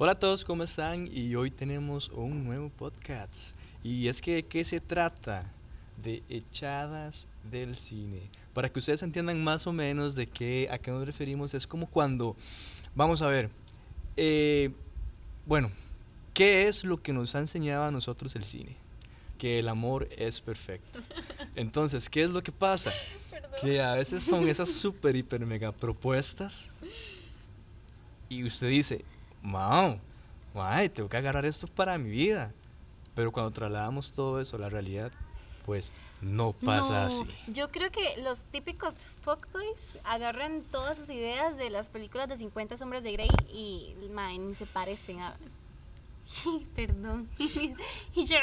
Hola a todos, ¿cómo están? Y hoy tenemos un nuevo podcast. Y es que, ¿de qué se trata? De echadas del cine. Para que ustedes entiendan más o menos de qué, a qué nos referimos, es como cuando, vamos a ver, eh, bueno, ¿qué es lo que nos ha enseñado a nosotros el cine? Que el amor es perfecto. Entonces, ¿qué es lo que pasa? Que a veces son esas super, hiper, mega propuestas y usted dice, wow, ay, tengo que agarrar esto para mi vida. Pero cuando trasladamos todo eso a la realidad, pues no pasa así. Yo creo que los típicos fuckboys agarran todas sus ideas de las películas de 50 sombras de Grey y mae, ni se parecen a... Perdón. y yo...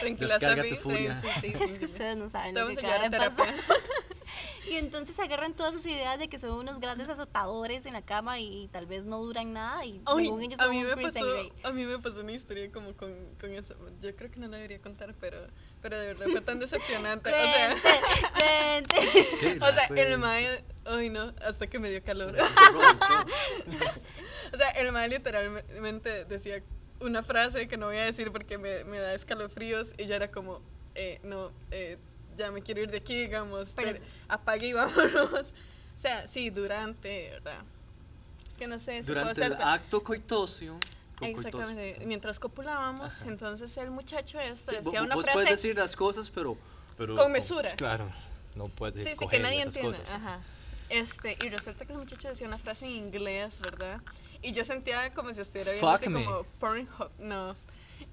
Tranquila, Descarga tu furia. sí, sí, Es que ustedes no saben lo que acaba a de pasar. Y entonces agarran todas sus ideas de que son unos grandes azotadores en la cama y tal vez no duran nada y Ay, según ellos a son mí un me pasó, a mí me pasó una historia como con, con eso. Yo creo que no la debería contar, pero, pero de verdad fue tan decepcionante. o sea, o sea, el mae, ay no, hasta que me dio calor. o sea, el mae literalmente decía una frase que no voy a decir porque me, me da escalofríos y ya era como, eh, no, eh, ya me quiero ir de aquí, digamos, Pero ter- apague y vámonos. O sea, sí, durante, ¿verdad? Es que no sé si puedo Durante el hacerte- acto coitosio. co- Exactamente. Mientras copulábamos, Ajá. entonces el muchacho este Sí, decía vo- una vos frase. puedes decir las cosas, pero... pero Con mesura. Claro, no puedes sí, decir sí, que nadie entiende. cosas. Ajá. Este, y resulta que el muchacho decía una frase en inglés, ¿verdad? Y yo sentía como si estuviera viendo Fuck así me. como Pornhub. No.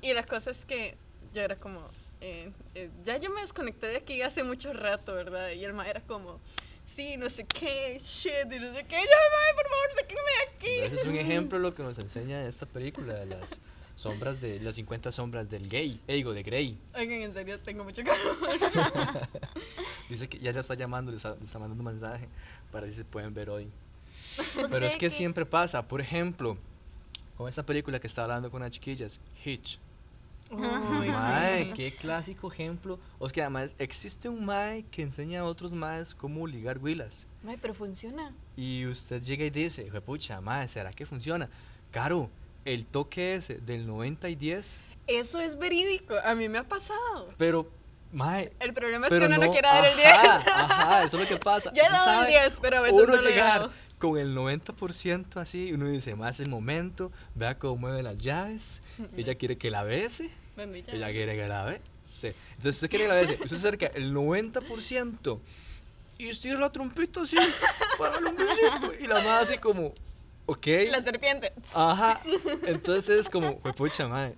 Y la cosa es que yo era como. Eh, eh, ya yo me desconecté de aquí hace mucho rato, ¿verdad? Y el ma era como. Sí, no sé qué, shit, y no sé qué. Yo, mae, por favor, sáquenme de aquí. Ese es un ejemplo de lo que nos enseña esta película, de las sombras de... Las 50 sombras del gay. Eh, digo, de Grey. Oigan, en serio, tengo mucho calor. Dice que ya le está llamando, le está, le está mandando un mensaje para ver si se pueden ver hoy. Pero ¿Usted es que qué? siempre pasa. Por ejemplo, con esta película que estaba hablando con las chiquillas, Hitch. Uy, Mae, qué clásico ejemplo. O que además existe un mae que enseña a otros maes cómo ligar huilas. Mae, pero funciona. Y usted llega y dice, pucha, mae, ¿será que funciona? Caro, el toque ese del 90 y 10, Eso es verídico. A mí me ha pasado. pero, mae. El problema es que uno no, quiere dar el ajá, 10. Ajá, eso es lo que pasa. Yo he dado el sabe, 10, pero a veces uno no lo he dado. con el 90% así, uno dice, más el momento, vea cómo mueve las llaves, ella quiere que la bese, Ella quiere que la bese. Entonces usted quiere que la bese, usted se acerca el 90% y estira la trompita así, para el hombrecito, y la más así como, ok. La serpiente. Ajá, entonces es como, "Jue pucha madre,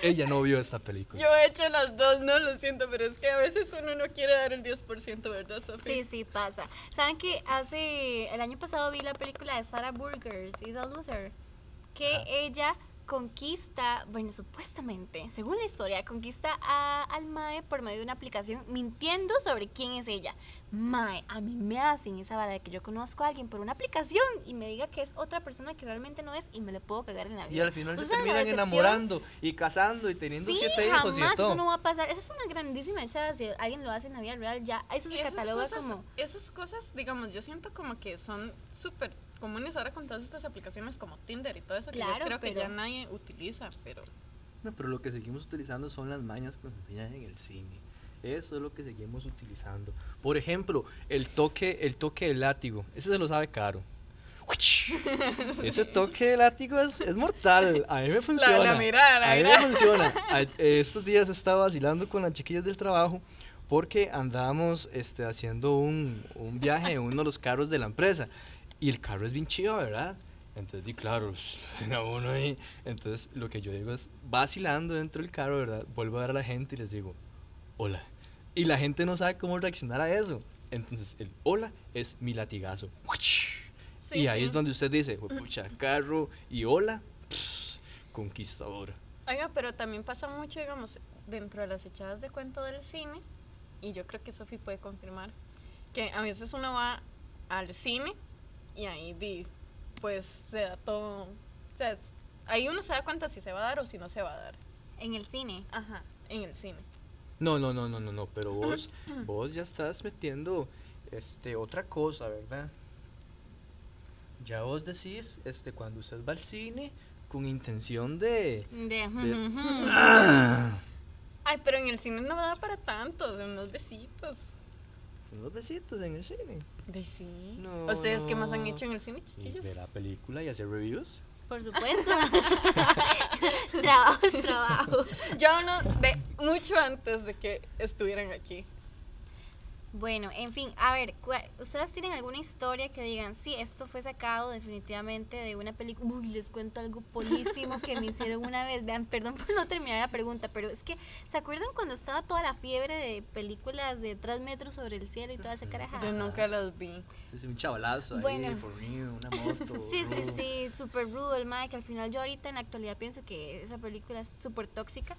ella no vio esta película. Yo he hecho las dos, no lo siento, pero es que a veces uno no quiere dar el 10%, ¿verdad, Sofía? Sí, sí, pasa. ¿Saben que hace el año pasado vi la película de Sarah Burgers, Is a Loser? Que Ajá. ella conquista, bueno, supuestamente, según la historia, conquista a, al Mae por medio de una aplicación mintiendo sobre quién es ella. Mae, a mí me hacen esa vara de que yo conozco a alguien por una aplicación y me diga que es otra persona que realmente no es y me le puedo cagar en la vida. Y al final se ¿Ustedes saben la terminan enamorando y casando y teniendo Sí, siete hijos y jamás todo. eso no va a pasar. Eso es una grandísima echada. Si alguien lo hace en la vida real, ya eso se Esas cataloga cosas, como... esas cosas, digamos, yo siento como que son súper comunes ahora con todas estas aplicaciones como Tinder y todo eso, que Claro, yo creo que pero- ya nadie utiliza, pero... No, pero lo que seguimos utilizando son las mañas que nos enseñan en el cine. Eso es lo que seguimos utilizando. Por ejemplo, el toque, el toque del látigo. Ese se lo sabe caro. Ese toque de látigo es, es mortal. A mí me funciona. la mirada, la a mí mirada. me funciona. A- estos días estaba vacilando con las chiquillas del trabajo porque andábamos este, haciendo un, un viaje en uno de los carros de la empresa. Y el carro es bien chido, ¿verdad? Entonces, di claro, uno ahí. Entonces, lo que yo digo es, vacilando dentro del carro, ¿verdad? Vuelvo a ver a la gente y les digo, hola. Y la gente no sabe cómo reaccionar a eso. Entonces, el hola es mi latigazo. Sí, y ahí sí. es donde usted dice, pucha, carro y hola, pss, conquistadora. Oiga, pero también pasa mucho, digamos, dentro de las echadas de cuento del cine, y yo creo que Sofi puede confirmar, que a veces uno va al cine y ahí di, pues se da todo, o sea, es- ahí uno se da cuenta si se va a dar o si no se va a dar. En el cine. Ajá, en el cine. No, no, no, no, no, no, pero vos, vos ya estás metiendo este, otra cosa, ¿verdad? Ya vos decís, este, cuando usted va al cine con intención de... De, de-. Ay, pero en el cine no da para tantos, unos besitos. Unos besitos en el cine. De sí. No, ¿Ustedes qué más han no. hecho en el cine, chiquillos? ver la película y hacer reviews. Por supuesto. trabajo es trabajo. Yo hablo de mucho antes de que estuvieran aquí. Bueno, en fin, a ver, cua- ¿ustedes tienen alguna historia que digan, sí, esto fue sacado definitivamente de una película? Uy, les cuento algo polísimo que me hicieron una vez. Vean, perdón por no terminar la pregunta, pero es que, ¿se acuerdan cuando estaba toda la fiebre de películas de 3 metros sobre el cielo y toda esa carajada? Yo nunca las vi. Sí, sí, un chavalazo ahí, Bueno. una moto. Sí, sí, rudo. sí, súper rudo el Mike. Al final yo ahorita en la actualidad pienso que esa película es súper tóxica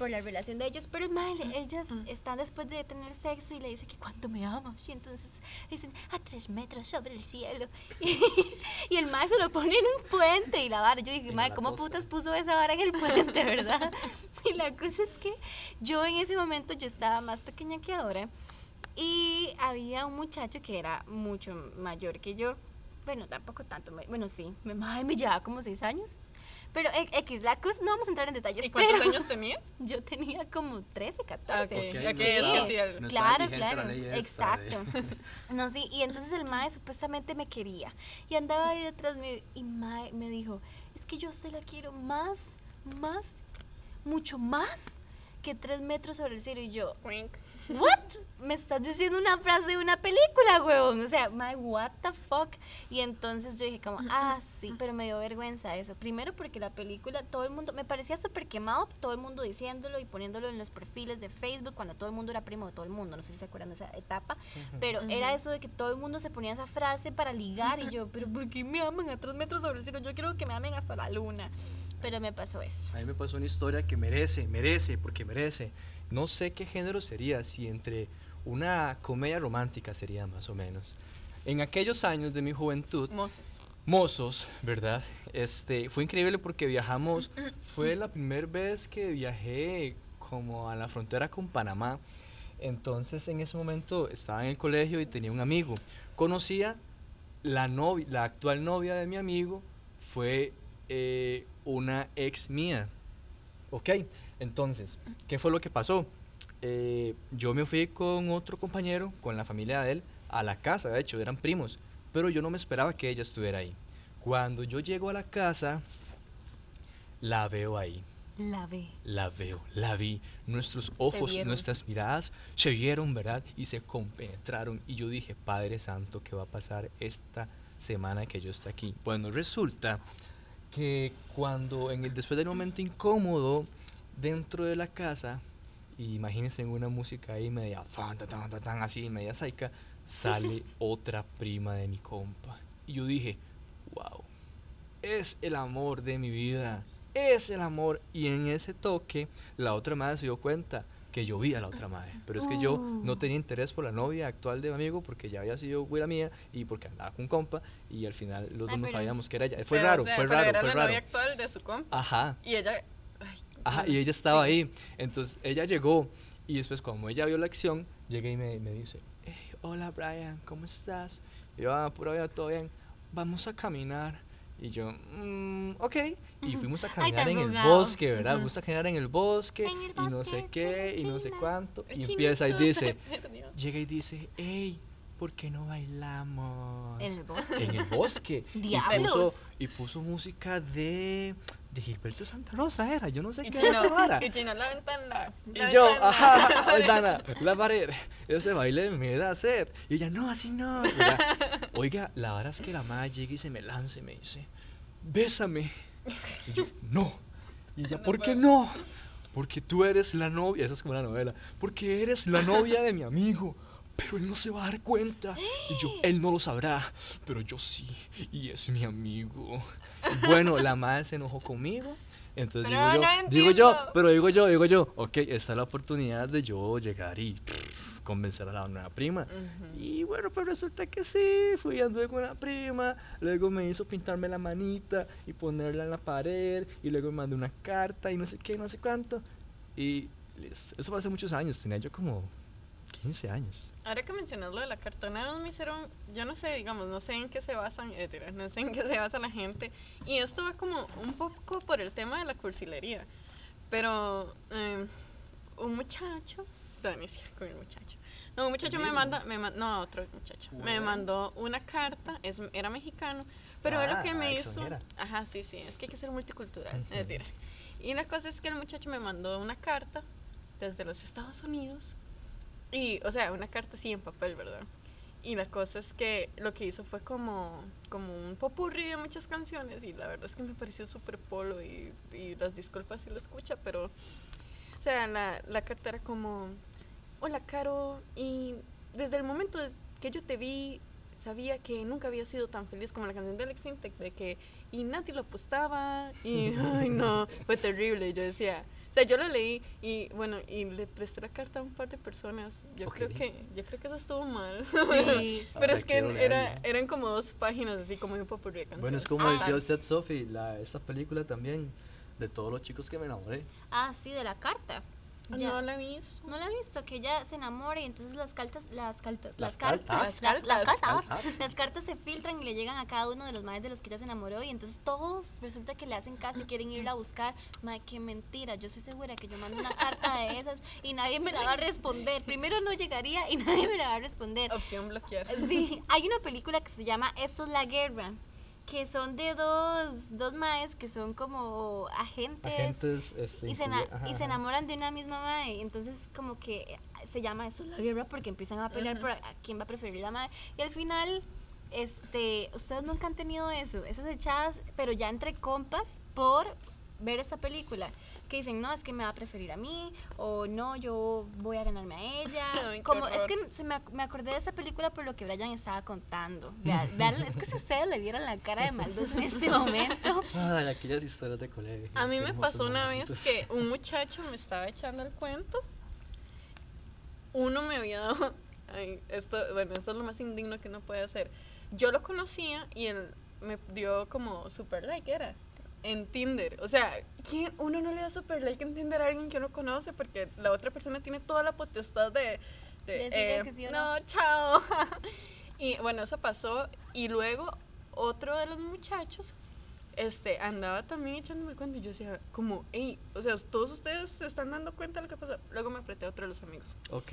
por la relación de ellos, pero el Mike, ellas están después de tener sexo y le dice que cuánto me amas. Y entonces dicen a tres metros sobre el cielo. Y, el Mike se lo pone en un puente y la vara. Yo dije, la ¿cómo putas puso esa vara en el puente, verdad? Y la cosa es que yo en ese momento yo estaba más pequeña que ahora. Y había un muchacho que era mucho mayor que yo. Bueno, tampoco tanto. Bueno, sí. Me, me llevaba como seis años. Pero e- X, la cosa, no vamos a entrar en detalles. ¿Y cuántos pero años tenías? Yo tenía como 13, Ah, 14. ok. Ok, Ya no que es está- que sí, no Claro, claro. Exacto. No, sí, y entonces el mae supuestamente me quería. Y andaba ahí detrás mío y mae me dijo, es que yo se la quiero más, más, mucho más que tres metros sobre el cielo. Y yo, Wink. ¿What? Me estás diciendo una frase de una película, huevón. O sea, my, what the fuck. Y entonces yo dije como, ah, sí, pero me dio vergüenza eso. Primero porque la película, todo el mundo, me parecía súper quemado, todo el mundo diciéndolo y poniéndolo en los perfiles de Facebook cuando todo el mundo era primo de todo el mundo. No sé si se acuerdan de esa etapa. Pero era eso de que todo el mundo se ponía esa frase para ligar y yo, pero ¿por qué me aman a tres metros sobre el cielo? Yo quiero que me amen hasta la luna. Pero me pasó eso. A mí me pasó una historia que merece, merece, porque merece. No sé qué género sería, si entre una comedia romántica sería más o menos. En aquellos años de mi juventud, Mozos. mozos, ¿verdad? Este, fue increíble porque viajamos, fue la primera vez que viajé como a la frontera con Panamá. Entonces en ese momento estaba en el colegio y tenía un amigo. Conocía la novia, la actual novia de mi amigo fue eh, una ex mía. Ok, entonces, ¿qué fue lo que pasó? Eh, yo me fui con otro compañero, con la familia de él, a la casa, de hecho, eran primos, pero yo no me esperaba que ella estuviera ahí. Cuando yo llego a la casa, la veo ahí, La ve. la veo, la vi. Nuestros ojos, nuestras miradas se vieron, ¿verdad? Y se compenetraron. Y yo dije, Padre Santo, ¿qué va a pasar esta semana que yo esté aquí? Bueno, resulta que cuando, en el, después del momento incómodo, dentro de la casa, y imagínense en una música ahí media, fan, ta, tan, ta, tan, así, media saica, sale otra prima de mi compa. Y yo dije, wow, es el amor de mi vida, es el amor. Y en ese toque, la otra madre se dio cuenta que yo vi a la otra madre. Pero es que yo no Uh. tenía interés por la novia actual de mi amigo porque ya había sido güera mía y porque andaba con un compa y al final los dos no sabíamos que era ella. Fue Pero, raro, o sea, fue raro, era fue la raro. novia actual de su compa. Ajá. Y ella. ay, Ajá, y ella estaba ahí. Entonces ella llegó y después como ella vio la acción, llegué y me, me dice, "Hey, hola Brian, ¿cómo estás? Y yo, ah, pura vida, todo bien. Vamos a caminar. Y yo, "Mm, ok. Y fuimos a caminar tan en el bosque, ¿verdad? Ujú. Fuimos a caminar en el bosque En el y no sé bosque qué y no sé cuánto. Y empieza y dice, llega y dice, hey, ¿por qué no bailamos? En el bosque. en el bosque. Y Diablos. puso, y puso música de, de Gilberto Santa Rosa, era. Yo no sé Y qué era Chino, vara. y Chino, la ventana. Y la yo, ventana, ajá, la ventana, la pared. Ese baile me da hacer. Y ella, no, así no. Y ella, Oiga, la verdad es que la madre llega y se me lanza y me dice, bésame. Y yo, no. Y ella, No ¿por qué no? Porque tú eres la novia, esa es como una novela. Porque eres la novia de mi amigo. Pero él no se va a dar cuenta. Y yo, él no lo sabrá. Pero yo sí. Y es mi amigo. Y bueno, la madre se enojó conmigo. Entonces digo yo, no digo yo, pero digo yo, digo yo, ok, esta es la oportunidad de yo llegar y pff, convencer a la nueva prima. Ujú. Y bueno, pues resulta que sí, fui anduve con la prima, luego me hizo pintarme la manita y ponerla en la pared, y luego me mandó una carta y no sé qué, no sé cuánto. Y eso fue hace muchos años, tenía yo como 15 años. Ahora que mencionas lo de la vez me hicieron, yo no sé, digamos, no sé en qué se basan, eh, tira, no sé en qué se basa la gente, y esto va como un poco por el tema de la cursilería, pero eh, un muchacho, no, inicia con el muchacho, no, un muchacho me manda, me man- no, otro muchacho, me mandó una carta, es, era mexicano, pero Ah, lo que ah, me hizo, extranjera. ajá, sí, sí, es que hay que ser multicultural, Ujú. es tira. Y la cosa es que el muchacho me mandó una carta desde los Estados Unidos y, o sea, una carta así en papel, ¿verdad? Y la cosa es que lo que hizo fue como, como un popurrí de muchas canciones y la verdad es que me pareció súper polo y, y las disculpas si lo escucha, pero, o sea, la, la carta era como, hola Caro, y desde el momento que yo te vi, sabía que nunca había sido tan feliz como la canción de Alex Intec, de que, y Nati lo apostaba, y, ay no, fue terrible, yo decía... O sea, yo lo leí y bueno, y le presté la carta a un par de personas. Yo creo que yo creo que eso estuvo mal. Sí. Pero es que era, eran como dos páginas así como de un popurrí de canciones. Bueno, es como Ah, decía usted, Sophie, la, esta película también, de todos los chicos que me enamoré. Ah, sí, de la carta. Ya. No la he visto. No la he visto, que ella se enamore y entonces las cartas, las cartas, Las las cartas, cartas. la- las cartas. las cartas se filtran y le llegan a cada uno de los madres de los que ella se enamoró y entonces todos resulta que le hacen caso y quieren irla a buscar. Madre, qué mentira, yo estoy segura que yo mando una carta de esas y nadie me la va a responder. Primero no llegaría y nadie me la va a responder. Opción bloquear. Sí, hay una película que se llama Eso es la guerra, que son de dos, dos maes que son como agentes Agentes, este, y se, ajá, y se ajá. enamoran de una misma madre. Entonces, como que se llama eso la guerra porque empiezan a pelear por a, a quién va a preferir la madre. Y al final, este, ustedes nunca han tenido eso, esas echadas, pero ya entre compas por ver esa película. Que dicen, no, es que me va a preferir a mí, o no, yo voy a ganarme a ella. Ay, Como, es horror. que se me, ac- me acordé de esa película por lo que Brian estaba contando. Vean, vean, es que si ustedes le vieran la cara de Maldos en este momento. Ay, aquellas historias de colegio. A mí me pasó una vez que un muchacho me estaba echando el cuento. Uno me había dado. ay, esto, bueno, esto es lo más indigno que uno puede hacer. Yo lo conocía y él me dio como super like, era. En Tinder. O sea, ¿quién, uno no le da super like en Tinder a alguien que uno conoce porque la otra persona tiene toda la potestad de. eh, que sí o no, no. chao. y bueno, eso pasó. Y luego otro de los muchachos este, andaba también echándome el cuento y yo decía, como, hey, o sea, todos ustedes se están dando cuenta de lo que pasó. Luego me apreté a otro de los amigos. Ok.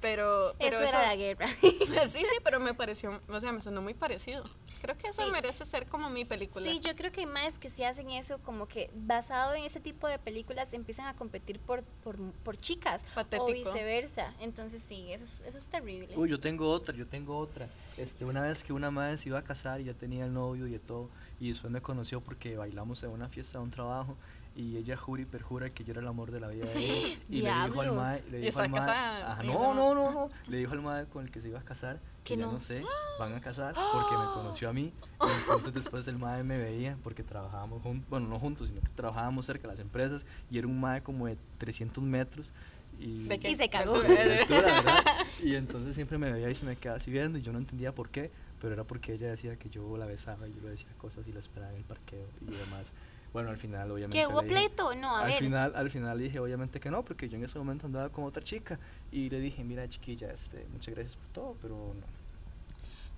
Pero, pero eso era la guerra. sí, sí, pero me pareció, o sea, me sonó muy parecido. Creo que eso Sí. merece ser como mi película. Sí, yo creo que hay más que si hacen eso, como que basado en ese tipo de películas empiezan a competir por, por, por chicas Patético. o viceversa. Entonces sí, eso es, eso es terrible. Uy, yo tengo otra, yo tengo otra. Este, una vez que una madre se iba a casar y ya tenía el novio y todo, y después me conoció porque bailamos en una fiesta de un trabajo y ella jura y perjura que yo era el amor de la vida de ella y le dijo al mae, le ¿Y dijo al mae, Oye, no, no. no, no, no, le dijo al mae con el que se iba a casar que ya no. no sé, van a casar porque me conoció a mí. Entonces después el mae me veía porque trabajábamos juntos, bueno, no juntos, sino que trabajábamos cerca de las empresas y era un mae como de 300 metros y ¿De qué? Y se cagó. Y entonces siempre me veía y se me quedaba así viendo y yo no entendía por qué, pero era porque ella decía que yo la besaba y yo le decía cosas y la esperaba en el parqueo y demás. Bueno, al final obviamente ¿Que hubo pleito? No, a al ver. final, al final dije obviamente que no, porque yo en ese momento andaba con otra chica y le dije, mira chiquilla, este, muchas gracias por todo, pero no.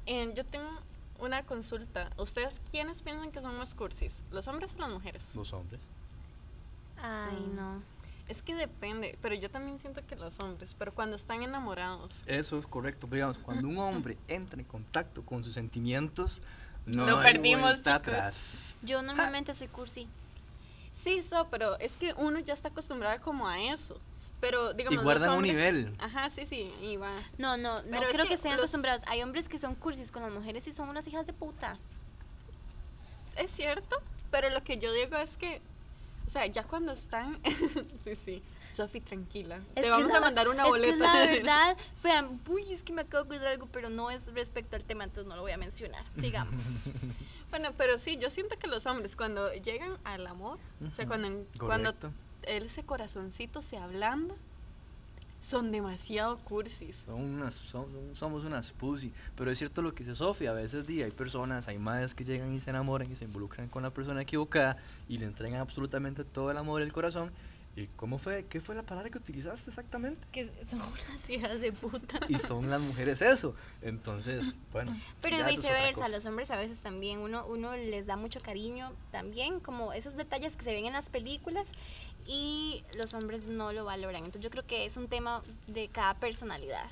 Eh, yo tengo una consulta. ¿Ustedes quiénes piensan que son más cursis? ¿Los hombres o las mujeres? Los hombres. Ay, Mm. no. Es que depende, pero yo también siento que los hombres, pero cuando están enamorados. Eso es correcto, digamos, cuando un hombre entra en contacto con sus sentimientos, no Lo hay perdimos, chicos. atrás. Yo normalmente soy cursi. Sí, so, pero es que uno ya está acostumbrado como a eso. Pero digamos, Y los guardan un nivel. Ajá, sí, sí, y va. No, no, no Pero es creo que que, estén los- acostumbrados. Hay hombres que son cursis con las mujeres y son unas hijas de puta. Es cierto, pero lo que yo digo es que, o sea, ya cuando están, sí, sí, Sofi, tranquila, Es te vamos la- a mandar una es boleta. Que la verdad, vean, uy, es que me acabo de acordar algo, pero no es respecto al tema, entonces no lo voy a mencionar. Sigamos. bueno, pero sí, yo siento que los hombres cuando llegan al amor, o sea, cuando, cuando Correcto. él, ese corazoncito se ablanda, son demasiado cursis. Son unas, son- somos unas pussy. Pero es cierto lo que dice Sofía. A veces di, hay personas, hay madres que llegan y se enamoran y se involucran con la persona equivocada y le entregan absolutamente todo el amor y el corazón. ¿Y cómo fue? ¿Qué fue la palabra que utilizaste exactamente? Que son unas hijas de puta. Y son las mujeres eso. Entonces, bueno. Pero viceversa, los hombres a veces también, uno, uno les da mucho cariño también, como esos detalles que se ven en las películas y los hombres no lo valoran. Entonces yo creo que es un tema de cada personalidad.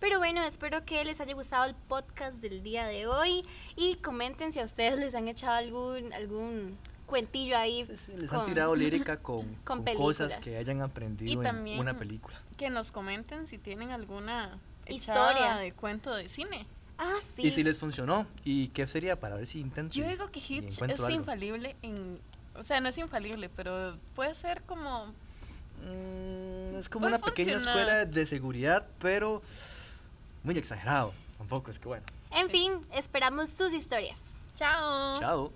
Pero bueno, espero que les haya gustado el podcast del día de hoy y comenten si a ustedes les han echado algún, algún cuentillo ahí. Sí, sí, les con- han tirado lírica con, con con cosas películas. que hayan aprendido en también- una película. Que nos comenten si tienen alguna Historia. de cuento de cine. Ah, sí. Y si les funcionó, ¿y qué sería para ver si intento? Yo digo que Hitch es algo? infalible en... O sea, no es infalible, pero puede ser como... Mm, es como una pequeña funcionar. escuela de seguridad, pero muy exagerado. Tampoco es que bueno. En fin, esperamos sus historias. Chao. Chao.